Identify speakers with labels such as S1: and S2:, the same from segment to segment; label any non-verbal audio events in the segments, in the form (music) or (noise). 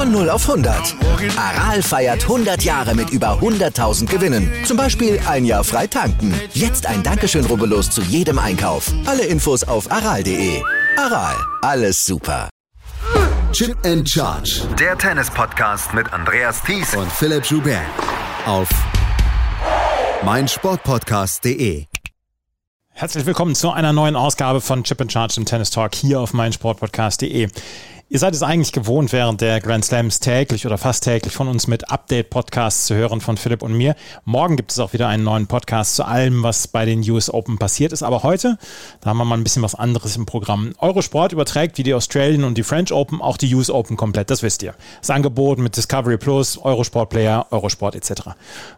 S1: Von 0 auf 100. Aral feiert 100 Jahre mit über 100.000 Gewinnen. Zum Beispiel ein Jahr frei tanken. Jetzt ein Dankeschön, rubbellos zu jedem Einkauf. Alle Infos auf aral.de. Aral, alles super.
S2: Chip and Charge.
S3: Der Tennis-Podcast mit Andreas Thies
S2: und Philipp Joubert. Auf meinsportpodcast.de.
S4: Herzlich willkommen zu einer neuen Ausgabe von Chip and Charge im Tennis Talk hier auf meinsportpodcast.de. Ihr seid es eigentlich gewohnt, während der Grand Slams täglich oder fast täglich von uns mit Update-Podcasts zu hören von Philipp und mir. Morgen gibt es auch wieder einen neuen Podcast zu allem, was bei den US Open passiert ist. Aber heute, da haben wir mal ein bisschen was anderes im Programm. Eurosport überträgt wie die Australian und die French Open auch die US Open komplett, das wisst ihr. Das Angebot mit Discovery Plus, Eurosport Player, Eurosport etc.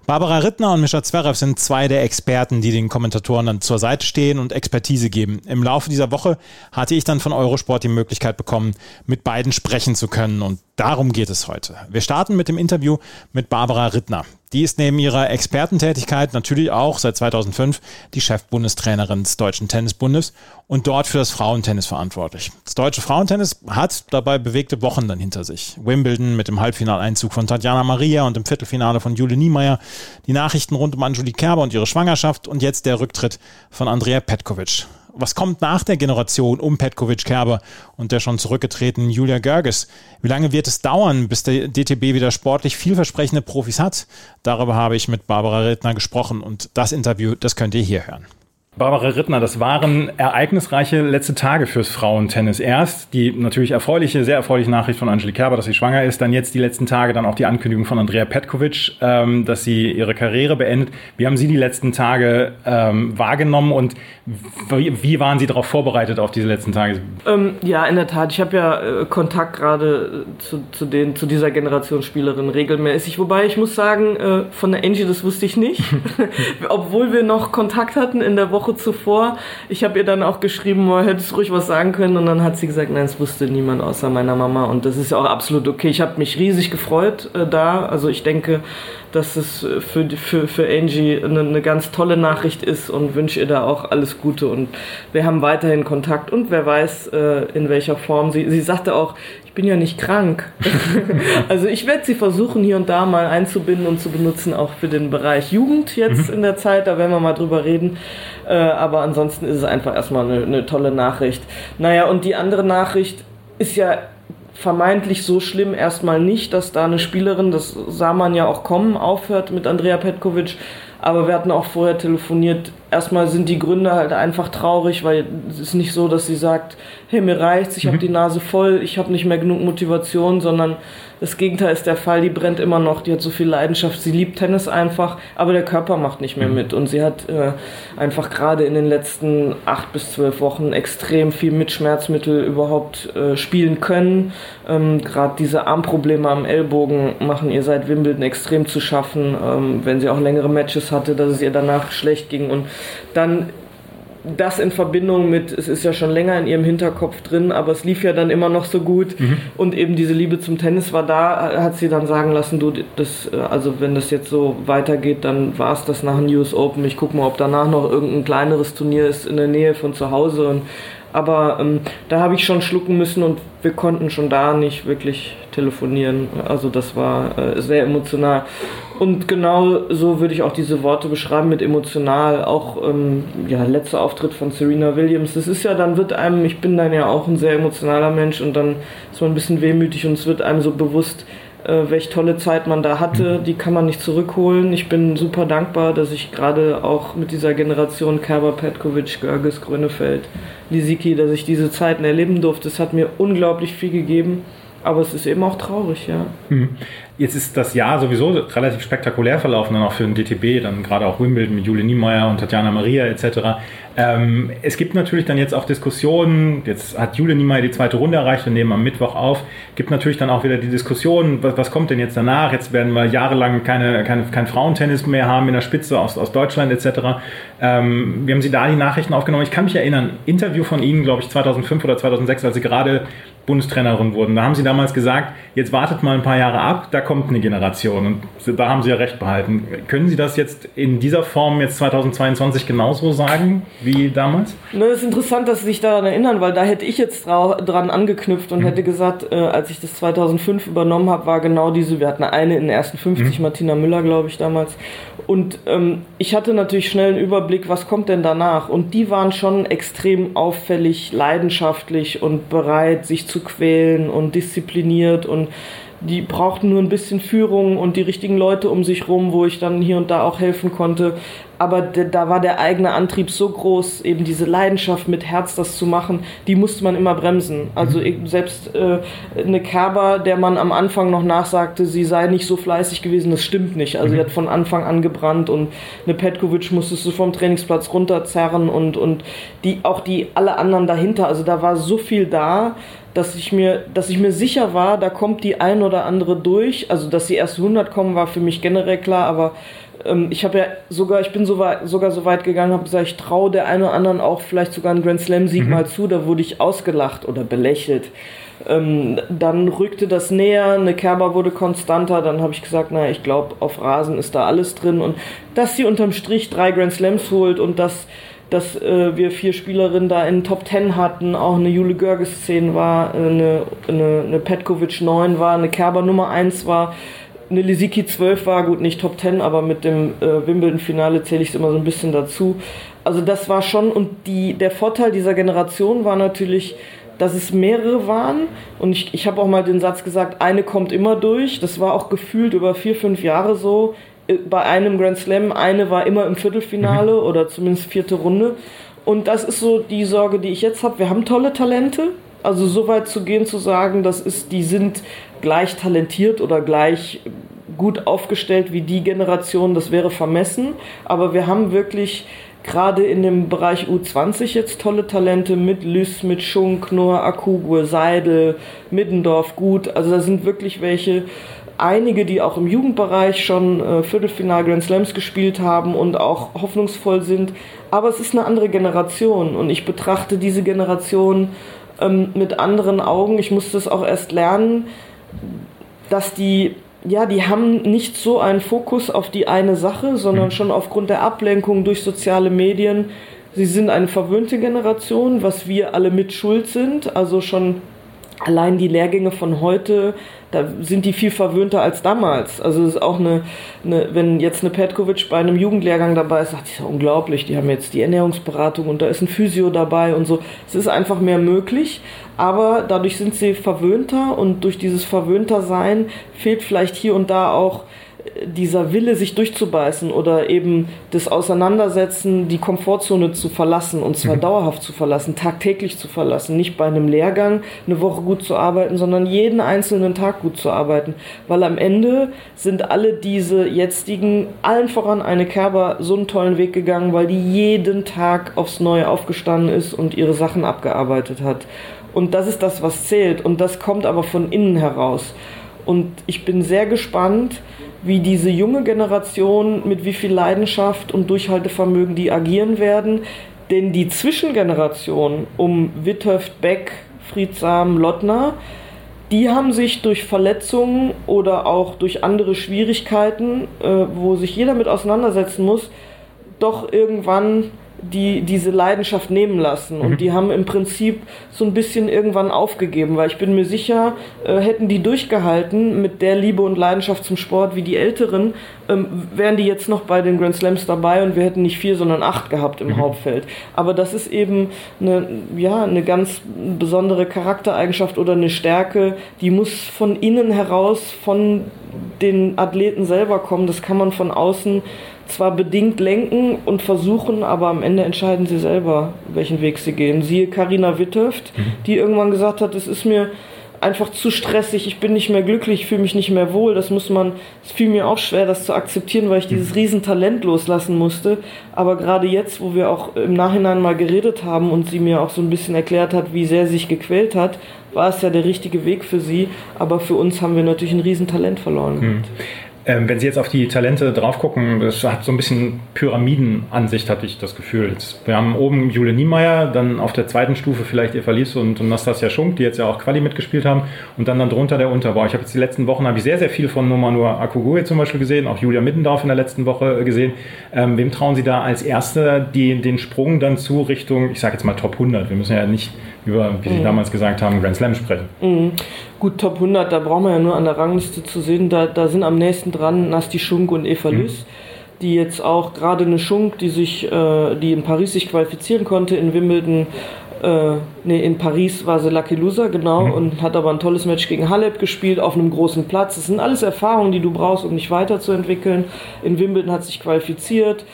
S4: Barbara Rittner und Mischa Zverev sind zwei der Experten, die den Kommentatoren dann zur Seite stehen und Expertise geben. Im Laufe dieser Woche hatte ich dann von Eurosport die Möglichkeit bekommen, mit beiden sprechen zu können. Und darum geht es heute. Wir starten mit dem Interview mit Barbara Rittner. Die ist neben ihrer Expertentätigkeit natürlich auch seit 2005 die Chefbundestrainerin des Deutschen Tennisbundes und dort für das Frauentennis verantwortlich. Das deutsche Frauentennis hat dabei bewegte Wochen dann hinter sich. Wimbledon mit dem Halbfinaleinzug von Tatjana Maria und im Viertelfinale von Jule Niemeyer, die Nachrichten rund um Angelique Kerber und ihre Schwangerschaft und jetzt der Rücktritt von Andrea Petkovic was kommt nach der Generation um Petkovic Kerber und der schon zurückgetretenen Julia Görges? Wie lange wird es dauern, bis der DTB wieder sportlich vielversprechende Profis hat? Darüber habe ich mit Barbara Rittner gesprochen und das Interview, das könnt ihr hier hören. Barbara Rittner, das waren ereignisreiche letzte Tage fürs Frauentennis. Erst die natürlich erfreuliche, sehr erfreuliche Nachricht von Angelique Kerber, dass sie schwanger ist. Dann jetzt die letzten Tage dann auch die Ankündigung von Andrea Petkovic, ähm, dass sie ihre Karriere beendet. Wie haben Sie die letzten Tage ähm, wahrgenommen und wie, wie, waren Sie darauf vorbereitet auf diese letzten Tage?
S5: Ähm, ja, in der Tat. Ich habe ja äh, Kontakt gerade äh, zu, zu, den, zu dieser Generation Spielerin regelmäßig. Wobei ich muss sagen, äh, von der Angie, das wusste ich nicht. (laughs) Obwohl wir noch Kontakt hatten in der Woche Woche zuvor. Ich habe ihr dann auch geschrieben, oh, hättest du ruhig was sagen können. Und dann hat sie gesagt, nein, es wusste niemand außer meiner Mama. Und das ist ja auch absolut okay. Ich habe mich riesig gefreut äh, da. Also ich denke, dass es für, für, für Angie eine, eine ganz tolle Nachricht ist und wünsche ihr da auch alles Gute. Und wir haben weiterhin Kontakt und wer weiß, äh, in welcher Form. Sie, sie sagte auch, ich bin ja nicht krank. (laughs) also ich werde sie versuchen, hier und da mal einzubinden und zu benutzen, auch für den Bereich Jugend jetzt mhm. in der Zeit. Da werden wir mal drüber reden. Äh, aber ansonsten ist es einfach erstmal eine, eine tolle Nachricht. Naja, und die andere Nachricht ist ja vermeintlich so schlimm erstmal nicht, dass da eine Spielerin, das sah man ja auch kommen, aufhört mit Andrea Petkovic. Aber wir hatten auch vorher telefoniert. Erstmal sind die Gründe halt einfach traurig, weil es ist nicht so, dass sie sagt, hey, mir reicht's, ich mhm. habe die Nase voll, ich habe nicht mehr genug Motivation, sondern das Gegenteil ist der Fall, die brennt immer noch, die hat so viel Leidenschaft, sie liebt Tennis einfach, aber der Körper macht nicht mehr mhm. mit. Und sie hat äh, einfach gerade in den letzten acht bis zwölf Wochen extrem viel mit Schmerzmittel überhaupt äh, spielen können. Ähm, gerade diese Armprobleme am Ellbogen machen ihr seit Wimbledon extrem zu schaffen, ähm, wenn sie auch längere Matches hatte, dass es ihr danach schlecht ging. Und dann das in Verbindung mit, es ist ja schon länger in ihrem Hinterkopf drin, aber es lief ja dann immer noch so gut mhm. und eben diese Liebe zum Tennis war da, hat sie dann sagen lassen, du, das, äh, also wenn das jetzt so weitergeht, dann war es das nach dem US Open. Ich gucke mal, ob danach noch irgendein kleineres Turnier ist in der Nähe von zu Hause und aber ähm, da habe ich schon schlucken müssen und wir konnten schon da nicht wirklich telefonieren. Also das war äh, sehr emotional. Und genau so würde ich auch diese Worte beschreiben mit emotional. Auch ähm, ja, letzter Auftritt von Serena Williams. Das ist ja, dann wird einem, ich bin dann ja auch ein sehr emotionaler Mensch und dann ist man ein bisschen wehmütig und es wird einem so bewusst, äh, welche tolle Zeit man da hatte. Mhm. Die kann man nicht zurückholen. Ich bin super dankbar, dass ich gerade auch mit dieser Generation Kerber, Petkovic, Görges, Grönefeld, Lisicki, dass ich diese Zeiten erleben durfte. Es hat mir unglaublich viel gegeben. Aber es ist eben auch traurig, ja.
S4: Mhm. Jetzt ist das Jahr sowieso relativ spektakulär verlaufen, dann auch für den DTB, dann gerade auch Wimbledon mit Julie Niemeyer und Tatjana Maria etc. Ähm, es gibt natürlich dann jetzt auch Diskussionen, jetzt hat Julie Niemeyer die zweite Runde erreicht, wir nehmen am Mittwoch auf, gibt natürlich dann auch wieder die Diskussion, was, was kommt denn jetzt danach? Jetzt werden wir jahrelang keine, keine, kein Frauentennis mehr haben in der Spitze aus, aus Deutschland etc. Ähm, wie haben Sie da die Nachrichten aufgenommen? Ich kann mich erinnern, Interview von Ihnen, glaube ich, 2005 oder 2006, als Sie gerade Bundestrainerin wurden. Da haben Sie damals gesagt, jetzt wartet mal ein paar Jahre ab, da kommt eine Generation. Und da haben Sie ja recht behalten. Können Sie das jetzt in dieser Form jetzt 2022 genauso sagen wie damals?
S5: Ne, es ist interessant, dass Sie sich daran erinnern, weil da hätte ich jetzt dran angeknüpft und mhm. hätte gesagt, äh, als ich das 2005 übernommen habe, war genau diese, wir hatten eine in den ersten 50, mhm. Martina Müller, glaube ich, damals. Und ähm, ich hatte natürlich schnell einen Überblick, was kommt denn danach. Und die waren schon extrem auffällig, leidenschaftlich und bereit, sich zu quälen und diszipliniert und die brauchten nur ein bisschen Führung und die richtigen Leute um sich rum, wo ich dann hier und da auch helfen konnte. Aber da war der eigene Antrieb so groß, eben diese Leidenschaft mit Herz das zu machen, die musste man immer bremsen. Also mhm. selbst äh, eine Kerber, der man am Anfang noch nachsagte, sie sei nicht so fleißig gewesen, das stimmt nicht. Also mhm. sie hat von Anfang an gebrannt und eine Petkovic musstest du vom Trainingsplatz runterzerren und, und die, auch die alle anderen dahinter. Also da war so viel da dass ich mir, dass ich mir sicher war, da kommt die ein oder andere durch. Also, dass die erste 100 kommen, war für mich generell klar, aber ähm, ich habe ja sogar, ich bin so weit, sogar so weit gegangen, habe gesagt, ich traue der einen oder anderen auch vielleicht sogar einen Grand Slam Sieg mhm. mal zu, da wurde ich ausgelacht oder belächelt. Ähm, dann rückte das näher, eine Kerber wurde konstanter, dann habe ich gesagt, naja, ich glaube, auf Rasen ist da alles drin und dass sie unterm Strich drei Grand Slams holt und dass dass äh, wir vier Spielerinnen da in Top 10 hatten, auch eine Jule Görges 10 war, eine, eine, eine Petkovic 9 war, eine Kerber Nummer 1 war, eine Lisicki 12 war, gut, nicht Top 10, aber mit dem äh, Wimbledon-Finale zähle ich es immer so ein bisschen dazu. Also das war schon, und die, der Vorteil dieser Generation war natürlich, dass es mehrere waren. Und ich, ich habe auch mal den Satz gesagt, eine kommt immer durch. Das war auch gefühlt über vier, fünf Jahre so bei einem Grand Slam, eine war immer im Viertelfinale mhm. oder zumindest vierte Runde. Und das ist so die Sorge, die ich jetzt habe. Wir haben tolle Talente. Also so weit zu gehen, zu sagen, das ist, die sind gleich talentiert oder gleich gut aufgestellt wie die Generation, das wäre vermessen. Aber wir haben wirklich gerade in dem Bereich U20 jetzt tolle Talente mit Lys, mit Schunk, Noah Akugue, Seidel, Middendorf, Gut. Also da sind wirklich welche, einige, die auch im Jugendbereich schon äh, Viertelfinal Grand Slams gespielt haben und auch hoffnungsvoll sind. Aber es ist eine andere Generation und ich betrachte diese Generation ähm, mit anderen Augen. Ich musste es auch erst lernen, dass die ja, die haben nicht so einen Fokus auf die eine Sache, sondern mhm. schon aufgrund der Ablenkung durch soziale Medien. Sie sind eine verwöhnte Generation, was wir alle mit schuld sind. Also schon allein die Lehrgänge von heute da sind die viel verwöhnter als damals. Also es ist auch eine, eine, wenn jetzt eine Petkovic bei einem Jugendlehrgang dabei ist, sagt sie, ja unglaublich, die haben jetzt die Ernährungsberatung und da ist ein Physio dabei und so. Es ist einfach mehr möglich, aber dadurch sind sie verwöhnter und durch dieses verwöhnter Sein fehlt vielleicht hier und da auch dieser Wille, sich durchzubeißen oder eben das Auseinandersetzen, die Komfortzone zu verlassen und zwar mhm. dauerhaft zu verlassen, tagtäglich zu verlassen, nicht bei einem Lehrgang eine Woche gut zu arbeiten, sondern jeden einzelnen Tag gut zu arbeiten, weil am Ende sind alle diese jetzigen, allen voran eine Kerber, so einen tollen Weg gegangen, weil die jeden Tag aufs Neue aufgestanden ist und ihre Sachen abgearbeitet hat. Und das ist das, was zählt und das kommt aber von innen heraus. Und ich bin sehr gespannt, wie diese junge Generation, mit wie viel Leidenschaft und Durchhaltevermögen die agieren werden. Denn die Zwischengeneration um Witthöft, Beck, Friedsam, Lottner, die haben sich durch Verletzungen oder auch durch andere Schwierigkeiten, äh, wo sich jeder mit auseinandersetzen muss, doch irgendwann die diese Leidenschaft nehmen lassen. Und mhm. die haben im Prinzip so ein bisschen irgendwann aufgegeben, weil ich bin mir sicher, äh, hätten die durchgehalten mit der Liebe und Leidenschaft zum Sport wie die Älteren, ähm, wären die jetzt noch bei den Grand Slams dabei und wir hätten nicht vier, sondern acht gehabt im mhm. Hauptfeld. Aber das ist eben eine, ja, eine ganz besondere Charaktereigenschaft oder eine Stärke, die muss von innen heraus, von den Athleten selber kommen. Das kann man von außen zwar bedingt lenken und versuchen, aber am Ende entscheiden sie selber, welchen Weg sie gehen. Siehe Karina Witthöft, mhm. die irgendwann gesagt hat, es ist mir einfach zu stressig, ich bin nicht mehr glücklich, fühle mich nicht mehr wohl. Das muss man, es fiel mir auch schwer, das zu akzeptieren, weil ich dieses mhm. Riesentalent loslassen musste. Aber gerade jetzt, wo wir auch im Nachhinein mal geredet haben und sie mir auch so ein bisschen erklärt hat, wie sehr sie sich gequält hat, war es ja der richtige Weg für sie. Aber für uns haben wir natürlich ein Riesentalent verloren. Mhm.
S4: Ähm, wenn Sie jetzt auf die Talente drauf gucken, das hat so ein bisschen Pyramidenansicht, hatte ich das Gefühl. Jetzt, wir haben oben Jule Niemeyer, dann auf der zweiten Stufe vielleicht Eva Lies und, und Nastasia Schunk, die jetzt ja auch Quali mitgespielt haben, und dann, dann drunter der Unterbau. Ich habe jetzt die letzten Wochen habe ich sehr, sehr viel von Nomanur Akugue zum Beispiel gesehen, auch Julia Mittendorf in der letzten Woche äh, gesehen. Ähm, wem trauen Sie da als Erster die, den Sprung dann zu Richtung, ich sage jetzt mal Top 100? Wir müssen ja nicht über, wie Sie mhm. damals gesagt haben, Grand Slam sprechen.
S5: Mhm. Gut, Top 100, da brauchen wir ja nur an der Rangliste zu sehen, da, da sind am nächsten dran Nasti Schunk und Eva mhm. Lüss, die jetzt auch gerade eine Schunk, die sich, äh, die in Paris sich qualifizieren konnte, in Wimbledon äh, nee, in Paris war sie Lucky Loser, genau, mhm. und hat aber ein tolles Match gegen Halep gespielt auf einem großen Platz. Das sind alles Erfahrungen, die du brauchst, um dich weiterzuentwickeln. In Wimbledon hat sich qualifiziert.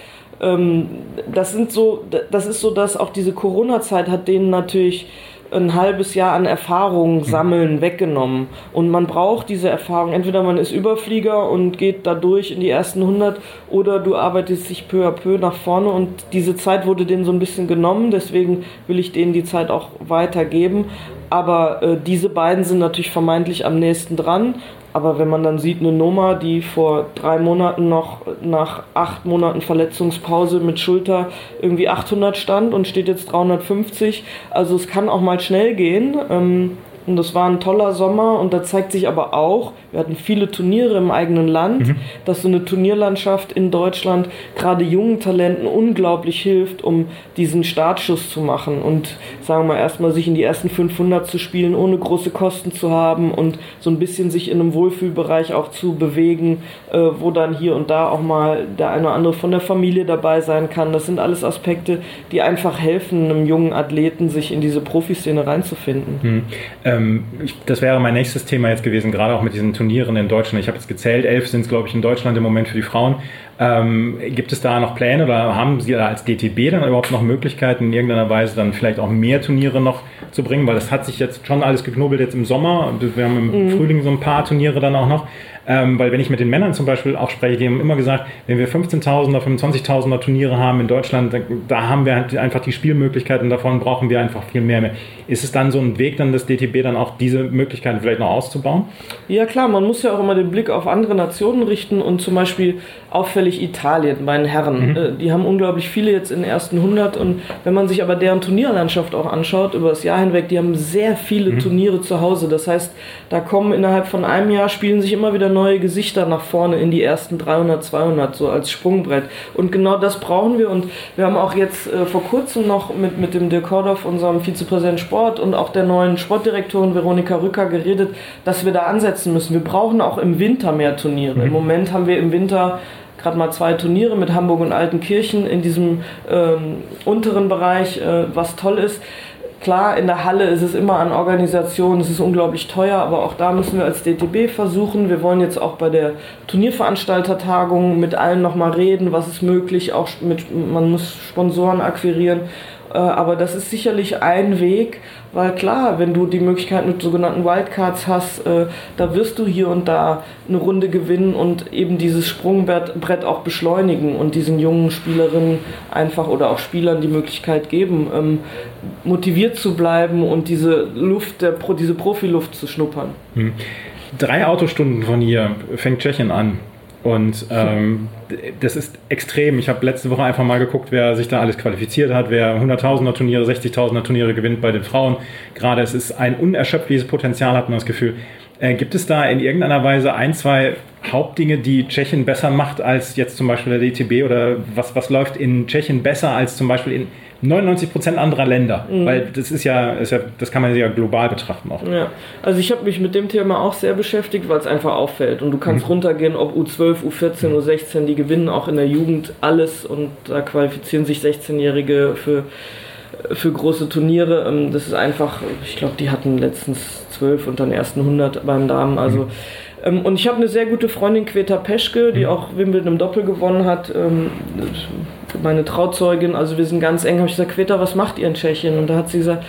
S5: Ähm, das sind so, das ist so, dass auch diese Corona-Zeit hat denen natürlich ein halbes Jahr an Erfahrung sammeln weggenommen. Und man braucht diese Erfahrung. Entweder man ist Überflieger und geht dadurch in die ersten 100 oder du arbeitest dich peu à peu nach vorne. Und diese Zeit wurde denen so ein bisschen genommen. Deswegen will ich denen die Zeit auch weitergeben. Aber äh, diese beiden sind natürlich vermeintlich am nächsten dran. Aber wenn man dann sieht, eine Noma, die vor drei Monaten noch nach acht Monaten Verletzungspause mit Schulter irgendwie 800 stand und steht jetzt 350, also es kann auch mal schnell gehen. Ähm, und das war ein toller Sommer und da zeigt sich aber auch, wir hatten viele Turniere im eigenen Land, mhm. dass so eine Turnierlandschaft in Deutschland gerade jungen Talenten unglaublich hilft, um diesen Startschuss zu machen und sagen wir mal erstmal sich in die ersten 500 zu spielen, ohne große Kosten zu haben und so ein bisschen sich in einem Wohlfühlbereich auch zu bewegen, äh, wo dann hier und da auch mal der eine oder andere von der Familie dabei sein kann. Das sind alles Aspekte, die einfach helfen, einem jungen Athleten sich in diese Profiszene reinzufinden.
S4: Mhm. Ähm, ich, das wäre mein nächstes Thema jetzt gewesen, gerade auch mit diesen Turnieren in Deutschland. Ich habe jetzt gezählt, elf sind es, glaube ich, in Deutschland im Moment für die Frauen. Ähm, gibt es da noch Pläne oder haben Sie da als DTB dann überhaupt noch Möglichkeiten, in irgendeiner Weise dann vielleicht auch mehr Turniere noch zu bringen? Weil das hat sich jetzt schon alles geknobelt jetzt im Sommer. Wir haben im mhm. Frühling so ein paar Turniere dann auch noch. Ähm, weil wenn ich mit den Männern zum Beispiel auch spreche, die haben immer gesagt, wenn wir 15.000er, 25.000er Turniere haben in Deutschland, da, da haben wir halt einfach die Spielmöglichkeiten, davon brauchen wir einfach viel mehr. Ist es dann so ein Weg, dann das DTB dann auch diese Möglichkeiten vielleicht noch auszubauen?
S5: Ja klar, man muss ja auch immer den Blick auf andere Nationen richten und zum Beispiel auffällig Italien bei den Herren. Mhm. Äh, die haben unglaublich viele jetzt in den ersten 100 und wenn man sich aber deren Turnierlandschaft auch anschaut über das Jahr hinweg, die haben sehr viele mhm. Turniere zu Hause. Das heißt, da kommen innerhalb von einem Jahr spielen sich immer wieder neue Gesichter nach vorne in die ersten 300, 200 so als Sprungbrett. Und genau das brauchen wir und wir haben auch jetzt äh, vor kurzem noch mit, mit dem Dirk Kordoff, unserem Vizepräsident Sport und auch der neuen Sportdirektorin Veronika Rücker geredet, dass wir da ansetzen müssen. Wir brauchen auch im Winter mehr Turniere. Mhm. Im Moment haben wir im Winter gerade mal zwei Turniere mit Hamburg und Altenkirchen in diesem ähm, unteren Bereich, äh, was toll ist. Klar, in der Halle ist es immer an Organisationen, es ist unglaublich teuer, aber auch da müssen wir als DTB versuchen. Wir wollen jetzt auch bei der Turnierveranstaltertagung mit allen nochmal reden, was ist möglich, auch mit, man muss Sponsoren akquirieren aber das ist sicherlich ein Weg, weil klar, wenn du die Möglichkeit mit sogenannten Wildcards hast, äh, da wirst du hier und da eine Runde gewinnen und eben dieses Sprungbrett auch beschleunigen und diesen jungen Spielerinnen einfach oder auch Spielern die Möglichkeit geben, ähm, motiviert zu bleiben und diese Luft, diese Profiluft zu schnuppern. Hm.
S4: Drei Autostunden von hier fängt Tschechien an. Und ähm, das ist extrem. Ich habe letzte Woche einfach mal geguckt, wer sich da alles qualifiziert hat, wer 100.000er Turniere, 60.000er Turniere gewinnt bei den Frauen. Gerade es ist ein unerschöpfliches Potenzial, hat man das Gefühl. Äh, gibt es da in irgendeiner Weise ein, zwei Hauptdinge, die Tschechien besser macht als jetzt zum Beispiel der DTB oder was, was läuft in Tschechien besser als zum Beispiel in 99 Prozent anderer Länder, mhm. weil das ist ja, ist ja, das kann man ja global betrachten auch.
S5: Ja, also ich habe mich mit dem Thema auch sehr beschäftigt, weil es einfach auffällt und du kannst mhm. runtergehen, ob U12, U14, U16, die gewinnen auch in der Jugend alles und da qualifizieren sich 16-Jährige für für große Turniere. Ähm, das ist einfach, ich glaube, die hatten letztens 12 unter den ersten 100 beim Damen. Also mhm ähm, und ich habe eine sehr gute Freundin, Queta Peschke, die mhm. auch Wimbledon im Doppel gewonnen hat. Ähm, meine Trauzeugin, also wir sind ganz eng. habe ich gesagt, Queta, was macht ihr in Tschechien? Und da hat sie gesagt,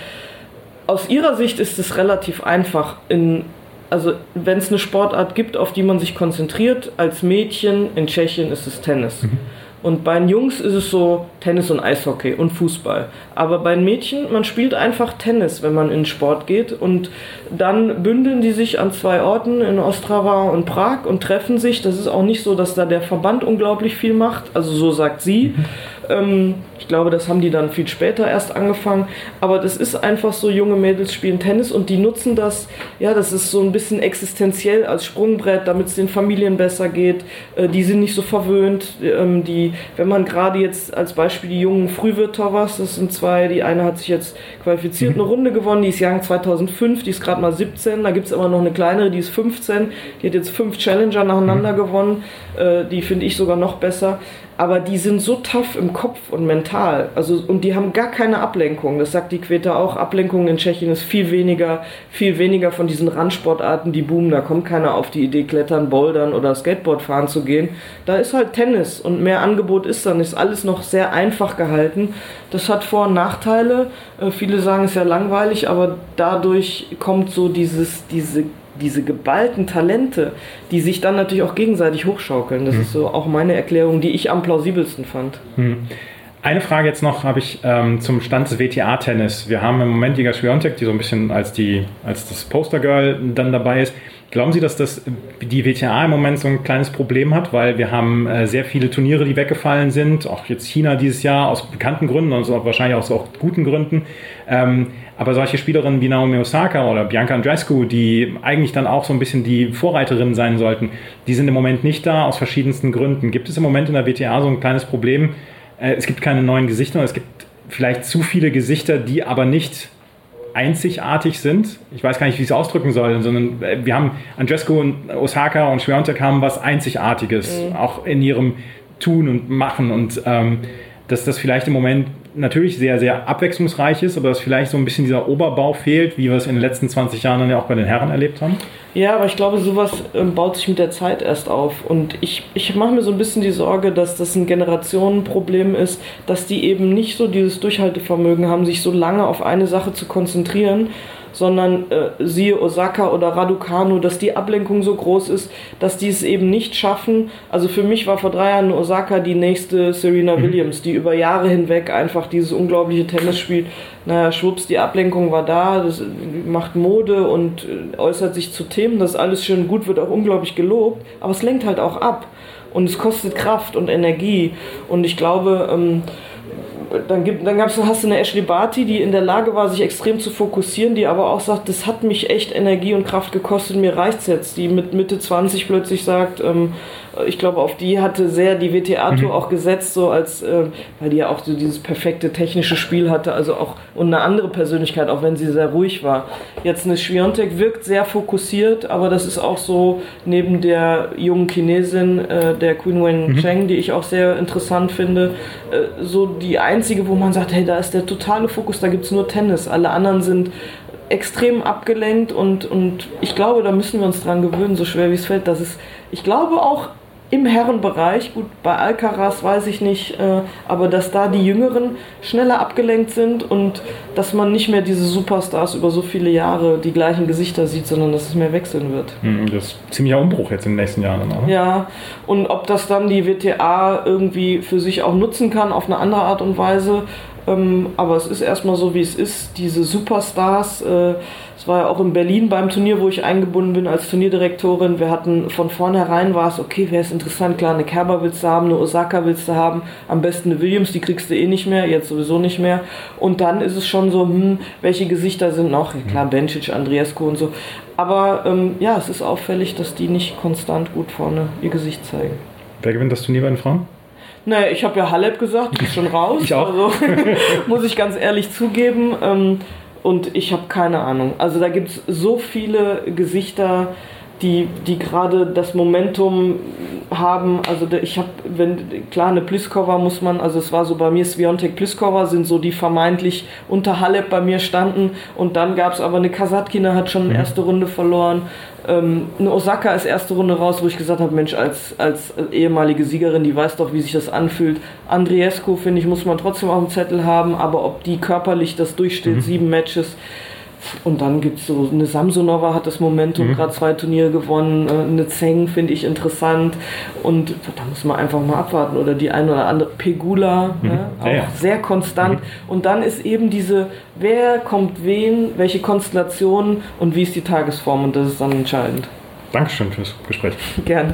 S5: aus ihrer Sicht ist es relativ einfach. In, also wenn es eine Sportart gibt, auf die man sich konzentriert, als Mädchen in Tschechien ist es Tennis. Mhm. Und bei den Jungs ist es so Tennis und Eishockey und Fußball. Aber bei den Mädchen, man spielt einfach Tennis, wenn man in Sport geht. Und dann bündeln die sich an zwei Orten in Ostrava und Prag und treffen sich. Das ist auch nicht so, dass da der Verband unglaublich viel macht. Also so sagt sie. (laughs) Mhm. Ähm, ich glaube, das haben die dann viel später erst angefangen. Aber das ist einfach so, junge Mädels spielen Tennis und die nutzen das, ja, das ist so ein bisschen existenziell als Sprungbrett, damit es den Familien besser geht. Äh, die sind nicht so verwöhnt. Ähm, die, wenn man gerade jetzt als Beispiel die jungen Frühwirtovers, das sind zwei, die eine hat sich jetzt qualifiziert, eine Runde gewonnen, die ist Jahr 2005, die ist gerade mal 17, da gibt es aber noch eine kleinere, die ist 15, die hat jetzt fünf Challenger nacheinander gewonnen, äh, die finde ich sogar noch besser aber die sind so tough im Kopf und mental. Also, und die haben gar keine Ablenkung. Das sagt die Queta auch. Ablenkung in Tschechien ist viel weniger, viel weniger von diesen Randsportarten, die boomen. Da kommt keiner auf die Idee, klettern, bouldern oder Skateboard fahren zu gehen. Da ist halt Tennis und mehr Angebot ist dann. Ist alles noch sehr einfach gehalten. Das hat Vor- und Nachteile. Äh, viele sagen es ja langweilig, aber dadurch kommt so dieses, diese diese geballten Talente, die sich dann natürlich auch gegenseitig hochschaukeln. Das mhm. ist so auch meine Erklärung, die ich am plausibelsten fand.
S4: Mhm. Eine Frage jetzt noch habe ich ähm, zum Stand des WTA-Tennis. Wir haben im Moment Iga Swiatek, die so ein bisschen als, die, als das Postergirl dann dabei ist. Glauben Sie, dass das die WTA im Moment so ein kleines Problem hat, weil wir haben äh, sehr viele Turniere, die weggefallen sind, auch jetzt China dieses Jahr aus bekannten Gründen und wahrscheinlich auch aus guten Gründen. Ähm, aber solche Spielerinnen wie Naomi Osaka oder Bianca Andreescu, die eigentlich dann auch so ein bisschen die Vorreiterinnen sein sollten, die sind im Moment nicht da aus verschiedensten Gründen. Gibt es im Moment in der WTA so ein kleines Problem? Äh, es gibt keine neuen Gesichter, es gibt vielleicht zu viele Gesichter, die aber nicht einzigartig sind. Ich weiß gar nicht, wie ich es ausdrücken soll, sondern äh, wir haben Andrescu und Osaka und Schwerontek haben was Einzigartiges, mhm. auch in ihrem Tun und Machen und ähm, dass das vielleicht im Moment natürlich sehr, sehr abwechslungsreich ist, aber dass vielleicht so ein bisschen dieser Oberbau fehlt, wie wir es in den letzten 20 Jahren dann ja auch bei den Herren erlebt haben?
S5: Ja, aber ich glaube, sowas ähm, baut sich mit der Zeit erst auf. Und ich, ich mache mir so ein bisschen die Sorge, dass das ein Generationenproblem ist, dass die eben nicht so dieses Durchhaltevermögen haben, sich so lange auf eine Sache zu konzentrieren sondern äh, siehe Osaka oder Raducanu, dass die Ablenkung so groß ist, dass die es eben nicht schaffen. Also für mich war vor drei Jahren Osaka die nächste Serena mhm. Williams, die über Jahre hinweg einfach dieses unglaubliche Tennis spielt. Naja, schwupps, die Ablenkung war da, das macht Mode und äh, äußert sich zu Themen, das ist alles schön gut, wird auch unglaublich gelobt, aber es lenkt halt auch ab und es kostet Kraft und Energie und ich glaube, ähm, dann, gibt, dann gab's, hast du eine Ashley Barty, die in der Lage war, sich extrem zu fokussieren, die aber auch sagt, das hat mich echt Energie und Kraft gekostet, mir reicht's jetzt. Die mit Mitte 20 plötzlich sagt, ähm, ich glaube, auf die hatte sehr die WTA-Tour mhm. auch gesetzt, so als, äh, weil die ja auch so dieses perfekte technische Spiel hatte, also auch und eine andere Persönlichkeit, auch wenn sie sehr ruhig war. Jetzt eine Schwiontek wirkt sehr fokussiert, aber das ist auch so neben der jungen Chinesin, äh, der Queen Wen mhm. Cheng, die ich auch sehr interessant finde, äh, so die einzige, wo man sagt, hey, da ist der totale Fokus, da gibt es nur Tennis. Alle anderen sind extrem abgelenkt und, und ich glaube, da müssen wir uns dran gewöhnen, so schwer wie es fällt, dass es, ich glaube auch im Herrenbereich, gut, bei Alcaraz weiß ich nicht, äh, aber dass da die Jüngeren schneller abgelenkt sind und dass man nicht mehr diese Superstars über so viele Jahre die gleichen Gesichter sieht, sondern dass es mehr wechseln wird.
S4: Hm, das ist ziemlicher Umbruch jetzt in den nächsten Jahren.
S5: Oder? Ja, und ob das dann die WTA irgendwie für sich auch nutzen kann auf eine andere Art und Weise, ähm, aber es ist erstmal so, wie es ist. Diese Superstars, äh, es war ja auch in Berlin beim Turnier, wo ich eingebunden bin als Turnierdirektorin. Wir hatten von vornherein war es, okay, wer ist interessant, klar, eine Kerber willst du haben, eine Osaka willst du haben, am besten eine Williams, die kriegst du eh nicht mehr, jetzt sowieso nicht mehr. Und dann ist es schon so, hm, welche Gesichter sind noch, ja, klar, Bencic, Andriescu und so. Aber ähm, ja, es ist auffällig, dass die nicht konstant gut vorne ihr Gesicht zeigen.
S4: Wer gewinnt das Turnier bei den Frauen?
S5: Naja, ich habe ja Halep gesagt, die ist schon raus. (laughs)
S4: ich auch. Also, (laughs)
S5: muss ich ganz ehrlich zugeben. Ähm, und ich habe keine Ahnung. Also da gibt es so viele Gesichter, die, die gerade das Momentum haben. Also ich habe, wenn klar eine Pliskova muss man, also es war so bei mir Sviontek Pliskova sind so die vermeintlich unter Halep bei mir standen und dann gab es aber eine Kasatkina hat schon eine mhm. erste Runde verloren. Ähm, eine Osaka ist erste Runde raus, wo ich gesagt habe, Mensch, als, als ehemalige Siegerin, die weiß doch, wie sich das anfühlt. Andriescu, finde ich, muss man trotzdem auf dem Zettel haben, aber ob die körperlich das durchsteht, mhm. sieben Matches, und dann gibt es so eine Samsonova hat das Momentum, mhm. gerade zwei Turniere gewonnen, äh, eine Zeng finde ich interessant und da muss man einfach mal abwarten. Oder die eine oder andere Pegula, mhm. ne? auch ja, sehr konstant. Mhm. Und dann ist eben diese, wer kommt wen, welche Konstellationen und wie ist die Tagesform und das ist dann entscheidend.
S4: Dankeschön fürs Gespräch.
S5: Gerne.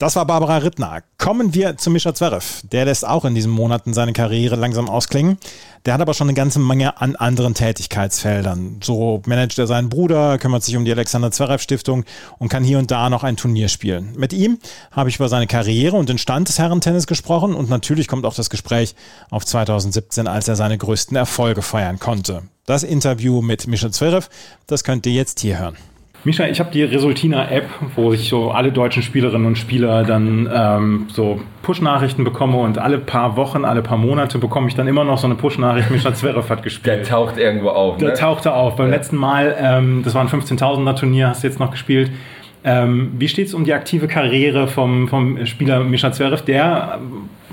S4: Das war Barbara Rittner. Kommen wir zu Mischa Zverev. Der lässt auch in diesen Monaten seine Karriere langsam ausklingen. Der hat aber schon eine ganze Menge an anderen Tätigkeitsfeldern. So managt er seinen Bruder, kümmert sich um die Alexander Zverev Stiftung und kann hier und da noch ein Turnier spielen. Mit ihm habe ich über seine Karriere und den Stand des Herrentennis gesprochen und natürlich kommt auch das Gespräch auf 2017, als er seine größten Erfolge feiern konnte. Das Interview mit Mischa Zverev, das könnt ihr jetzt hier hören. Misha, ich habe die Resultina-App, wo ich so alle deutschen Spielerinnen und Spieler dann ähm, so Push-Nachrichten bekomme und alle paar Wochen, alle paar Monate bekomme ich dann immer noch so eine Push-Nachricht, Misha Zverev hat (laughs) gespielt.
S6: Der taucht irgendwo auf.
S4: Der ne? tauchte auf. Beim ja. letzten Mal, ähm, das war ein 15.000er Turnier, hast du jetzt noch gespielt. Ähm, wie steht es um die aktive Karriere vom, vom Spieler Mischa Zverev, der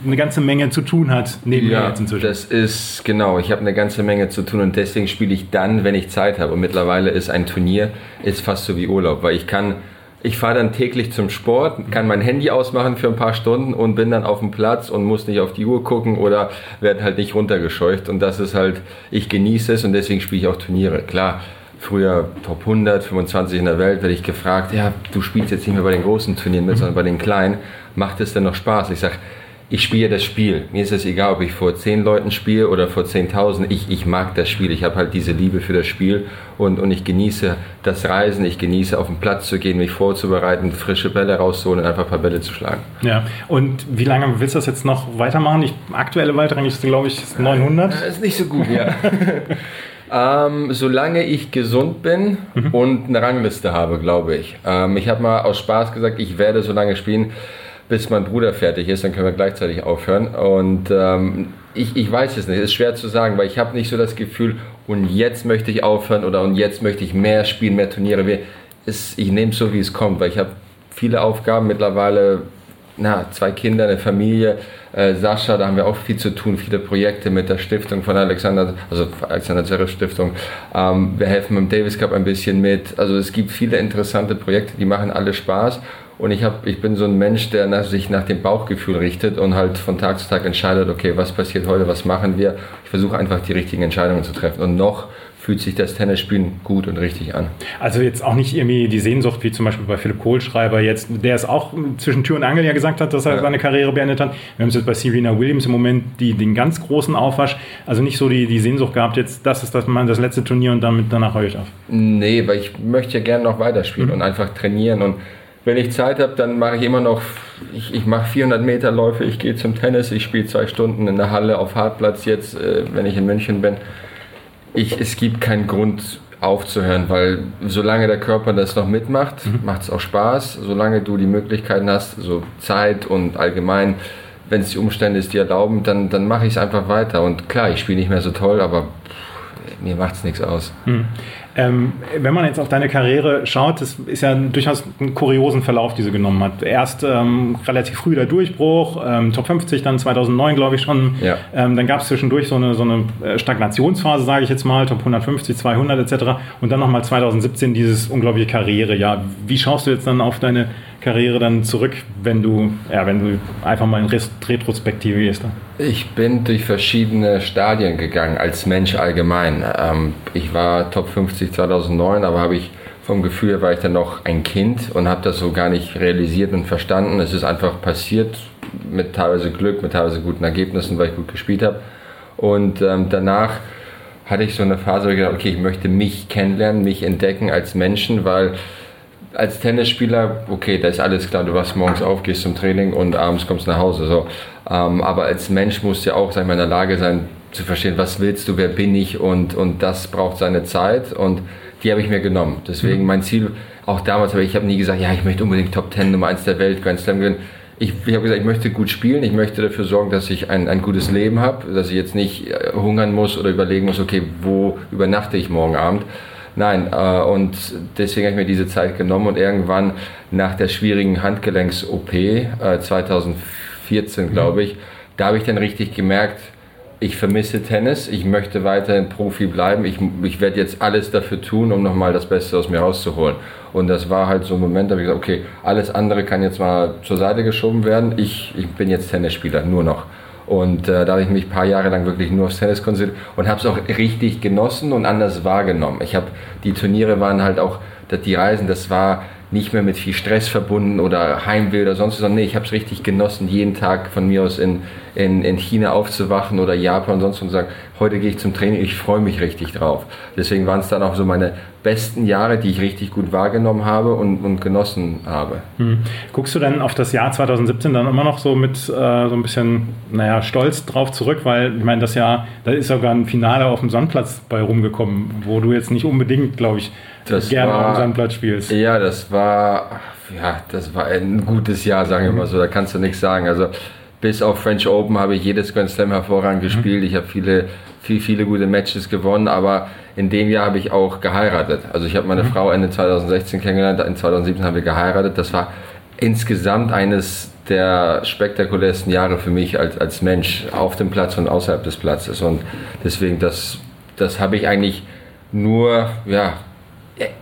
S4: eine ganze Menge zu tun hat
S6: neben ja, jetzt inzwischen? Das ist genau, ich habe eine ganze Menge zu tun und deswegen spiele ich dann, wenn ich Zeit habe. Und mittlerweile ist ein Turnier ist fast so wie Urlaub, weil ich kann, ich fahre dann täglich zum Sport, kann mein Handy ausmachen für ein paar Stunden und bin dann auf dem Platz und muss nicht auf die Uhr gucken oder werde halt nicht runtergescheucht. Und das ist halt, ich genieße es und deswegen spiele ich auch Turniere. Klar, früher Top 100, 25 in der Welt, werde ich gefragt, ja, du spielst jetzt nicht mehr bei den großen Turnieren mit, sondern bei den kleinen. Macht es denn noch Spaß? Ich sage, ich spiele das Spiel. Mir ist es egal, ob ich vor 10 Leuten spiele oder vor 10.000. Ich, ich mag das Spiel. Ich habe halt diese Liebe für das Spiel und, und ich genieße das Reisen. Ich genieße auf den Platz zu gehen, mich vorzubereiten, frische Bälle rauszuholen und einfach ein paar Bälle zu schlagen.
S4: Ja, und wie lange willst du das jetzt noch weitermachen? Die aktuelle ist, glaube ich, 900. Das
S6: ist nicht so gut, ja. (laughs) Ähm, solange ich gesund bin mhm. und eine Rangliste habe, glaube ich. Ähm, ich habe mal aus Spaß gesagt, ich werde so lange spielen, bis mein Bruder fertig ist, dann können wir gleichzeitig aufhören. Und ähm, ich, ich weiß es nicht, es ist schwer zu sagen, weil ich habe nicht so das Gefühl, und jetzt möchte ich aufhören oder und jetzt möchte ich mehr spielen, mehr Turniere. Es, ich nehme es so, wie es kommt, weil ich habe viele Aufgaben mittlerweile, na, zwei Kinder, eine Familie, äh, Sascha, da haben wir auch viel zu tun, viele Projekte mit der Stiftung von Alexander, also Alexander Zverev Stiftung. Ähm, wir helfen beim Davis Cup ein bisschen mit. Also es gibt viele interessante Projekte, die machen alle Spaß. Und ich, hab, ich bin so ein Mensch, der nach, sich nach dem Bauchgefühl richtet und halt von Tag zu Tag entscheidet, okay, was passiert heute, was machen wir. Ich versuche einfach die richtigen Entscheidungen zu treffen. Und noch fühlt sich das Tennisspielen gut und richtig an.
S4: Also jetzt auch nicht irgendwie die Sehnsucht, wie zum Beispiel bei Philipp Kohlschreiber jetzt, der es auch zwischen Tür und Angel ja gesagt hat, dass er ja. seine Karriere beendet hat. Wir haben es jetzt bei Serena Williams im Moment die, den ganz großen Aufwasch. Also nicht so die, die Sehnsucht gehabt, jetzt das ist das, das letzte Turnier und damit danach höre ich auf.
S6: Nee, weil ich möchte ja gerne noch weiterspielen mhm. und einfach trainieren und wenn ich Zeit habe, dann mache ich immer noch, ich, ich mache 400 Meter Läufe, ich gehe zum Tennis, ich spiele zwei Stunden in der Halle auf Hartplatz jetzt, äh, wenn ich in München bin ich, es gibt keinen Grund aufzuhören, weil solange der Körper das noch mitmacht, mhm. macht es auch Spaß. Solange du die Möglichkeiten hast, so Zeit und allgemein, wenn es die Umstände es dir erlauben, dann, dann mache ich es einfach weiter. Und klar, ich spiele nicht mehr so toll, aber pff, mir macht es nichts aus. Mhm.
S4: Ähm, wenn man jetzt auf deine Karriere schaut, das ist ja durchaus einen kuriosen Verlauf, die sie genommen hat. Erst ähm, relativ früh der Durchbruch, ähm, Top 50, dann 2009 glaube ich schon. Ja. Ähm, dann gab es zwischendurch so eine, so eine äh, Stagnationsphase, sage ich jetzt mal, Top 150, 200 etc. Und dann nochmal 2017 dieses unglaubliche Karrierejahr. Wie schaust du jetzt dann auf deine Karriere dann zurück, wenn du, ja, wenn du einfach mal in Retrospektive gehst?
S6: Ich bin durch verschiedene Stadien gegangen, als Mensch allgemein. Ähm, ich war Top 50 2009, aber habe ich vom Gefühl war ich dann noch ein Kind und habe das so gar nicht realisiert und verstanden. Es ist einfach passiert mit teilweise Glück, mit teilweise guten Ergebnissen, weil ich gut gespielt habe. Und ähm, danach hatte ich so eine Phase, wo ich gedacht okay, ich möchte mich kennenlernen, mich entdecken als Menschen, weil als Tennisspieler, okay, da ist alles klar, du wachst morgens auf, gehst zum Training und abends kommst nach Hause. So. Ähm, aber als Mensch musst du ja auch sag mal, in der Lage sein, zu verstehen, was willst du, wer bin ich und, und das braucht seine Zeit und die habe ich mir genommen. Deswegen mhm. mein Ziel, auch damals, aber ich habe nie gesagt, ja, ich möchte unbedingt Top 10 Nummer 1 der Welt, Grand Slam gewinnen. Ich, ich habe gesagt, ich möchte gut spielen, ich möchte dafür sorgen, dass ich ein, ein gutes Leben habe, dass ich jetzt nicht äh, hungern muss oder überlegen muss, okay, wo übernachte ich morgen Abend. Nein, äh, und deswegen habe ich mir diese Zeit genommen und irgendwann nach der schwierigen Handgelenks-OP, äh, 2014 glaube ich, da habe ich dann richtig gemerkt, ich vermisse Tennis, ich möchte weiterhin Profi bleiben, ich, ich werde jetzt alles dafür tun, um nochmal das Beste aus mir rauszuholen. Und das war halt so ein Moment, da habe ich gesagt, okay, alles andere kann jetzt mal zur Seite geschoben werden, ich, ich bin jetzt Tennisspieler, nur noch. Und äh, da habe ich mich ein paar Jahre lang wirklich nur aufs Tennis konzentriert und habe es auch richtig genossen und anders wahrgenommen. Ich habe, die Turniere waren halt auch, die Reisen, das war nicht mehr mit viel Stress verbunden oder Heimweh oder sonst was, sondern nee, ich habe es richtig genossen, jeden Tag von mir aus in, in, in China aufzuwachen oder Japan und sonst was und sagen, heute gehe ich zum Training, ich freue mich richtig drauf. Deswegen waren es dann auch so meine besten Jahre, die ich richtig gut wahrgenommen habe und, und genossen habe.
S4: Hm. Guckst du denn auf das Jahr 2017 dann immer noch so mit äh, so ein bisschen, naja, Stolz drauf zurück, weil ich meine, das Jahr, da ist sogar ein Finale auf dem Sandplatz bei rumgekommen, wo du jetzt nicht unbedingt, glaube ich, das gerne war, auf dem Sandplatz spielst.
S6: Ja, das war, ja, das war ein gutes Jahr, sagen wir mal so. Da kannst du nichts sagen. Also bis auf French Open habe ich jedes Grand Slam hervorragend mhm. gespielt. Ich habe viele, viele, viele gute Matches gewonnen, aber in dem Jahr habe ich auch geheiratet. Also ich habe meine mhm. Frau Ende 2016 kennengelernt, in 2017 haben wir geheiratet. Das war insgesamt eines der spektakulärsten Jahre für mich als, als Mensch auf dem Platz und außerhalb des Platzes. Und deswegen, das, das habe ich eigentlich nur, ja,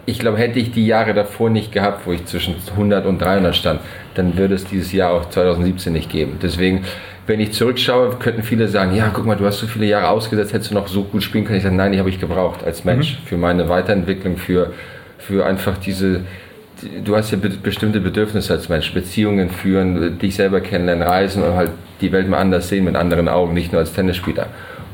S6: ich glaube, hätte ich die Jahre davor nicht gehabt, wo ich zwischen 100 und 300 stand, dann würde es dieses Jahr auch 2017 nicht geben. Deswegen, wenn ich zurückschaue, könnten viele sagen, ja, guck mal, du hast so viele Jahre ausgesetzt, hättest du noch so gut spielen können. Ich sage, nein, die habe ich gebraucht als Mensch, mhm. für meine Weiterentwicklung, für, für einfach diese, du hast ja bestimmte Bedürfnisse als Mensch, Beziehungen führen, dich selber kennenlernen, reisen und halt die Welt mal anders sehen mit anderen Augen, nicht nur als Tennisspieler.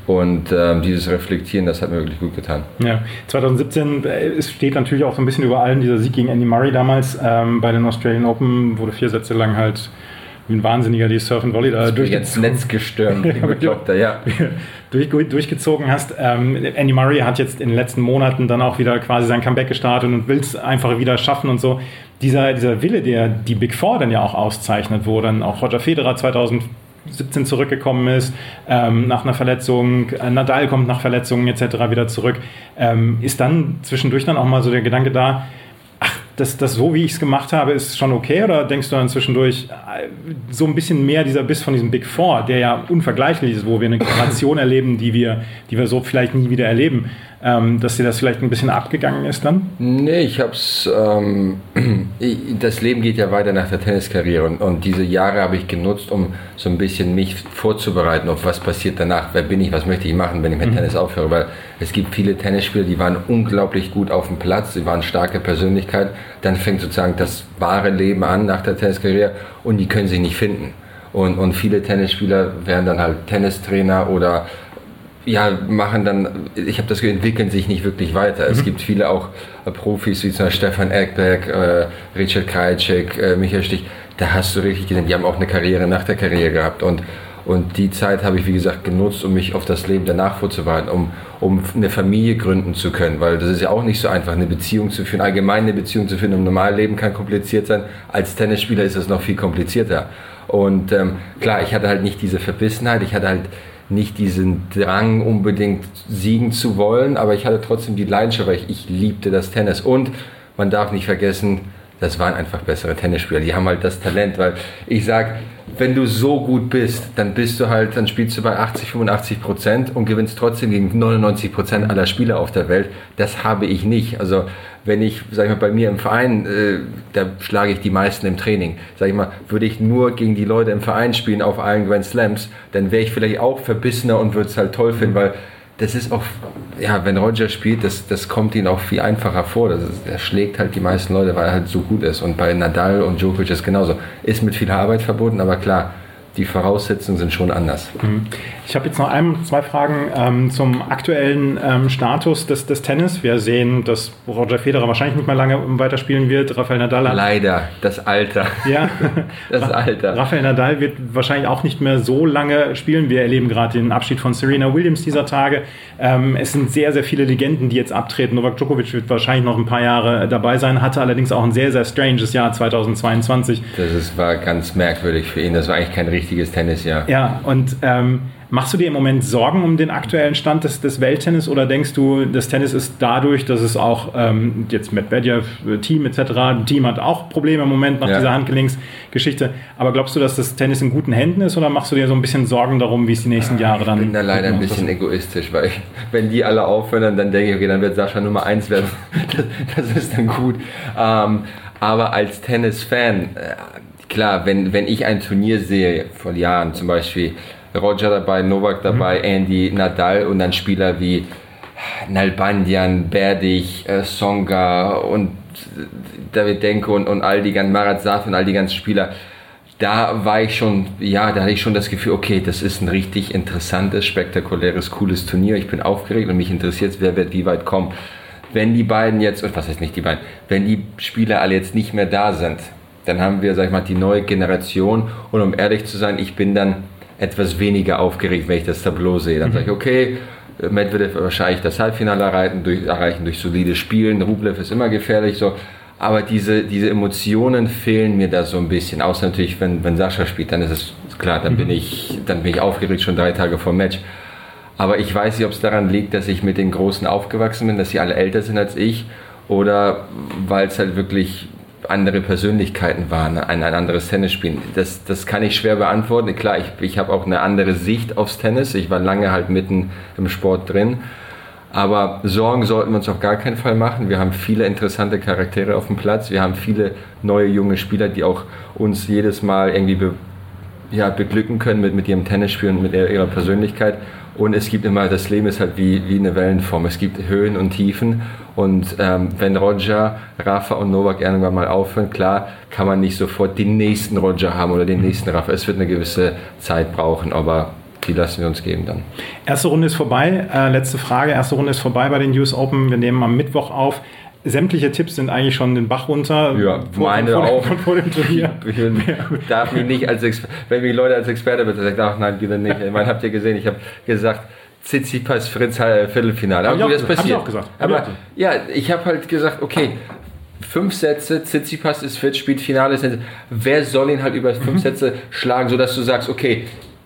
S6: Und ähm, dieses Reflektieren, das hat mir wirklich gut getan.
S4: Ja, 2017 äh, es steht natürlich auch so ein bisschen über allem dieser Sieg gegen Andy Murray damals ähm, bei den Australian Open, wurde vier Sätze lang halt wie ein Wahnsinniger die Surf and Volley da
S6: durch jetzt Netz gestürmt, (laughs)
S4: Bekloppter, ja. (laughs) durch, durchgezogen hast. Ähm, Andy Murray hat jetzt in den letzten Monaten dann auch wieder quasi sein Comeback gestartet und will es einfach wieder schaffen und so. Dieser, dieser Wille, der die Big Four dann ja auch auszeichnet, wo dann auch Roger Federer 2000 17 zurückgekommen ist, ähm, nach einer Verletzung, äh, Nadal kommt nach Verletzungen etc. wieder zurück, ähm, ist dann zwischendurch dann auch mal so der Gedanke da, ach, das, das so wie ich es gemacht habe, ist schon okay? Oder denkst du dann zwischendurch äh, so ein bisschen mehr dieser Biss von diesem Big Four, der ja unvergleichlich ist, wo wir eine Generation (laughs) erleben, die wir, die wir so vielleicht nie wieder erleben, ähm, dass dir das vielleicht ein bisschen abgegangen ist dann?
S6: Nee, ich hab's, ähm, (clears throat) das Leben geht ja weiter nach der Tenniskarriere und, und diese Jahre habe ich genutzt, um so ein bisschen mich vorzubereiten auf was passiert danach, wer bin ich, was möchte ich machen, wenn ich mit mhm. Tennis aufhöre, weil es gibt viele Tennisspieler, die waren unglaublich gut auf dem Platz, sie waren starke Persönlichkeit, dann fängt sozusagen das wahre Leben an nach der Tenniskarriere und die können sich nicht finden. Und, und viele Tennisspieler werden dann halt Tennistrainer oder ja, machen dann, ich habe das Gefühl, entwickeln sich nicht wirklich weiter. Mhm. Es gibt viele auch äh, Profis, wie zum Beispiel Stefan Eckberg, äh, Richard Krajcek, äh, Michael Stich, da hast du richtig gesehen, die haben auch eine Karriere nach der Karriere gehabt und und die Zeit habe ich, wie gesagt, genutzt, um mich auf das Leben danach vorzubereiten, um, um eine Familie gründen zu können. Weil das ist ja auch nicht so einfach, eine Beziehung zu führen. Allgemein eine Beziehung zu führen im Normalleben kann kompliziert sein. Als Tennisspieler ist es noch viel komplizierter. Und ähm, klar, ich hatte halt nicht diese Verbissenheit, ich hatte halt nicht diesen Drang unbedingt siegen zu wollen, aber ich hatte trotzdem die Leidenschaft, weil ich, ich liebte das Tennis. Und man darf nicht vergessen, das waren einfach bessere Tennisspieler. Die haben halt das Talent, weil ich sag, wenn du so gut bist, dann bist du halt, dann spielst du bei 80, 85 Prozent und gewinnst trotzdem gegen 99 Prozent aller Spieler auf der Welt. Das habe ich nicht. Also wenn ich, sag ich mal, bei mir im Verein, äh, da schlage ich die meisten im Training. Sag ich mal, würde ich nur gegen die Leute im Verein spielen auf allen Grand Slams, dann wäre ich vielleicht auch verbissener und würde es halt toll finden, weil das ist auch, ja, wenn Roger spielt, das, das kommt ihm auch viel einfacher vor. Das ist, er schlägt halt die meisten Leute, weil er halt so gut ist. Und bei Nadal und Djokovic ist genauso. Ist mit viel Arbeit verbunden, aber klar, die Voraussetzungen sind schon anders. Mhm.
S4: Ich habe jetzt noch ein, zwei Fragen ähm, zum aktuellen ähm, Status des, des Tennis. Wir sehen, dass Roger Federer wahrscheinlich nicht mehr lange weiterspielen wird. Rafael Nadal hat
S6: Leider, das Alter.
S4: Ja, (laughs)
S6: das Alter.
S4: Rafael Nadal wird wahrscheinlich auch nicht mehr so lange spielen. Wir erleben gerade den Abschied von Serena Williams dieser Tage. Ähm, es sind sehr, sehr viele Legenden, die jetzt abtreten. Novak Djokovic wird wahrscheinlich noch ein paar Jahre dabei sein, hatte allerdings auch ein sehr, sehr stranges Jahr 2022.
S6: Das ist, war ganz merkwürdig für ihn. Das war eigentlich kein richtiges Tennisjahr.
S4: Ja, und ähm, Machst du dir im Moment Sorgen um den aktuellen Stand des, des Welttennis oder denkst du, das Tennis ist dadurch, dass es auch ähm, jetzt Medvedev, Team etc., Team hat auch Probleme im Moment nach ja. dieser Handgelenksgeschichte, aber glaubst du, dass das Tennis in guten Händen ist oder machst du dir so ein bisschen Sorgen darum, wie es die nächsten Jahre dann...
S6: Ich bin da leider ein bisschen egoistisch, weil ich, wenn die alle aufhören, dann denke ich, okay, dann wird Sascha Nummer 1 werden. (laughs) Das, das ist dann gut. Ähm, aber als Tennis-Fan, äh, klar, wenn, wenn ich ein Turnier sehe vor Jahren, zum Beispiel Roger dabei, Novak dabei, mhm. Andy, Nadal und dann Spieler wie Nalbandian, Berdich, äh, Songa und David Denko und, und all die ganzen Marat Saf und all die ganzen Spieler. Da war ich schon, ja, da hatte ich schon das Gefühl, okay, das ist ein richtig interessantes, spektakuläres, cooles Turnier. Ich bin aufgeregt und mich interessiert, wer wird wie weit kommen. Wenn die beiden jetzt, was heißt nicht die beiden, wenn die Spieler alle jetzt nicht mehr da sind, dann haben wir, sag ich mal, die neue Generation. Und um ehrlich zu sein, ich bin dann etwas weniger aufgeregt, wenn ich das Tableau sehe. Dann mhm. sage ich, okay, Medvedev wahrscheinlich das Halbfinale erreichen durch, erreichen durch solides Spielen. Rublev ist immer gefährlich. So. Aber diese, diese Emotionen fehlen mir da so ein bisschen. Außer natürlich, wenn, wenn Sascha spielt, dann ist es klar, dann, mhm. bin ich, dann bin ich aufgeregt schon drei Tage vor dem Match. Aber ich weiß nicht, ob es daran liegt, dass ich mit den Großen aufgewachsen bin, dass sie alle älter sind als ich oder weil es halt wirklich andere Persönlichkeiten waren, ein, ein anderes Tennis spielen. Das, das kann ich schwer beantworten. Klar, ich, ich habe auch eine andere Sicht aufs Tennis. Ich war lange halt mitten im Sport drin. Aber Sorgen sollten wir uns auf gar keinen Fall machen. Wir haben viele interessante Charaktere auf dem Platz. Wir haben viele neue junge Spieler, die auch uns jedes Mal irgendwie be, ja, beglücken können mit, mit ihrem Tennisspiel und mit ihrer Persönlichkeit. Und es gibt immer, das Leben ist halt wie, wie eine Wellenform. Es gibt Höhen und Tiefen. Und ähm, wenn Roger, Rafa und Novak irgendwann mal aufhören, klar, kann man nicht sofort den nächsten Roger haben oder den nächsten Rafa. Es wird eine gewisse Zeit brauchen, aber die lassen wir uns geben dann.
S4: Erste Runde ist vorbei. Äh, letzte Frage. Erste Runde ist vorbei bei den US Open. Wir nehmen am Mittwoch auf sämtliche Tipps sind eigentlich schon den Bach runter.
S6: Ja, vor, meine vor, auch. (laughs) Vor dem Turnier. (laughs) Ich (laughs) darf mich nicht als Experte, wenn mich Leute als Experte bezeichnen, ach nein, wieder nicht. Ich meine, habt ihr gesehen, ich habe gesagt, Tsitsipas Fritz Viertelfinale.
S4: Aber gut, das passiert. Hab ich auch gesagt.
S6: Aber ja, ich habe halt gesagt, okay, fünf Sätze, Tsitsipas ist fit, spielt Finale. Wer soll ihn halt über fünf mhm. Sätze schlagen, sodass du sagst, okay,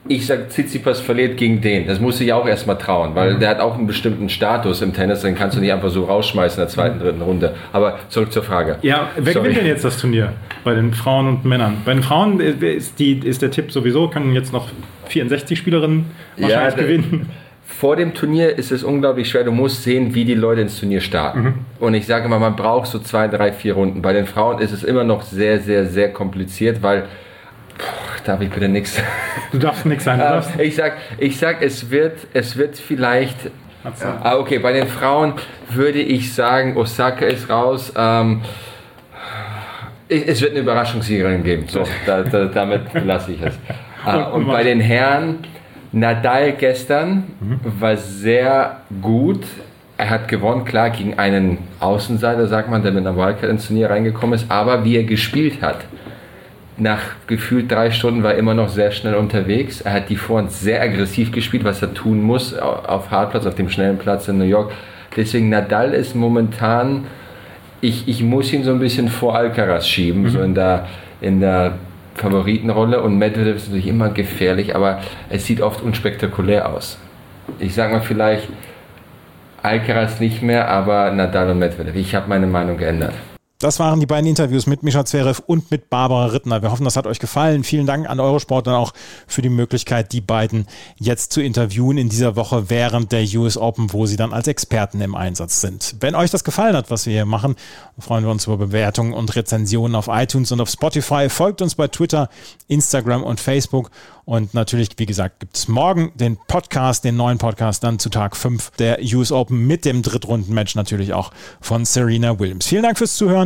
S6: ich sag, Tsitsipas verliert gegen den. Das musst du ja auch erstmal trauen, weil mhm. der hat auch einen bestimmten Status im Tennis, den kannst du nicht einfach so rausschmeißen in der zweiten, mhm. dritten Runde. Aber zurück zur Frage.
S4: Ja, wer Sorry. gewinnt denn jetzt das Turnier bei den Frauen und Männern? Bei den Frauen ist, die, ist der Tipp sowieso, können jetzt noch 64 Spielerinnen wahrscheinlich ja, gewinnen.
S6: Vor dem Turnier ist es unglaublich schwer. Du musst sehen, wie die Leute ins Turnier starten. Mhm. Und ich sage immer, man braucht so zwei, drei, vier Runden. Bei den Frauen ist es immer noch sehr, sehr, sehr kompliziert, weil darf ich bitte nichts?
S4: Du darfst nichts sagen.
S6: Äh, ich sag, ich sag, es wird, es wird vielleicht. Ah, okay, bei den Frauen würde ich sagen, Osaka ist raus. Ähm, es wird eine Überraschungssiegerin geben. So, (laughs) da, da, damit lasse ich es. Ah, und bei den Herren, Nadal gestern mhm. war sehr gut. Er hat gewonnen, klar, gegen einen Außenseiter, sagt man, der mit einer Wildcard ins Turnier reingekommen ist. Aber wie er gespielt hat, nach gefühlt drei Stunden war er immer noch sehr schnell unterwegs. Er hat die Vorhand sehr aggressiv gespielt, was er tun muss auf Hartplatz, auf dem schnellen Platz in New York. Deswegen Nadal ist momentan, ich, ich muss ihn so ein bisschen vor Alcaraz schieben, mhm. so in der, in der Favoritenrolle. Und Medvedev ist natürlich immer gefährlich, aber es sieht oft unspektakulär aus. Ich sage mal vielleicht Alcaraz nicht mehr, aber Nadal und Medvedev. Ich habe meine Meinung geändert.
S4: Das waren die beiden Interviews mit Mischa Zverev und mit Barbara Rittner. Wir hoffen, das hat euch gefallen. Vielen Dank an Eurosport dann auch für die Möglichkeit, die beiden jetzt zu interviewen in dieser Woche während der US Open, wo sie dann als Experten im Einsatz sind. Wenn euch das gefallen hat, was wir hier machen, freuen wir uns über Bewertungen und Rezensionen auf iTunes und auf Spotify. Folgt uns bei Twitter, Instagram und Facebook und natürlich, wie gesagt, gibt es morgen den Podcast, den neuen Podcast dann zu Tag 5 der US Open mit dem Drittrunden-Match natürlich auch von Serena Williams. Vielen Dank fürs Zuhören.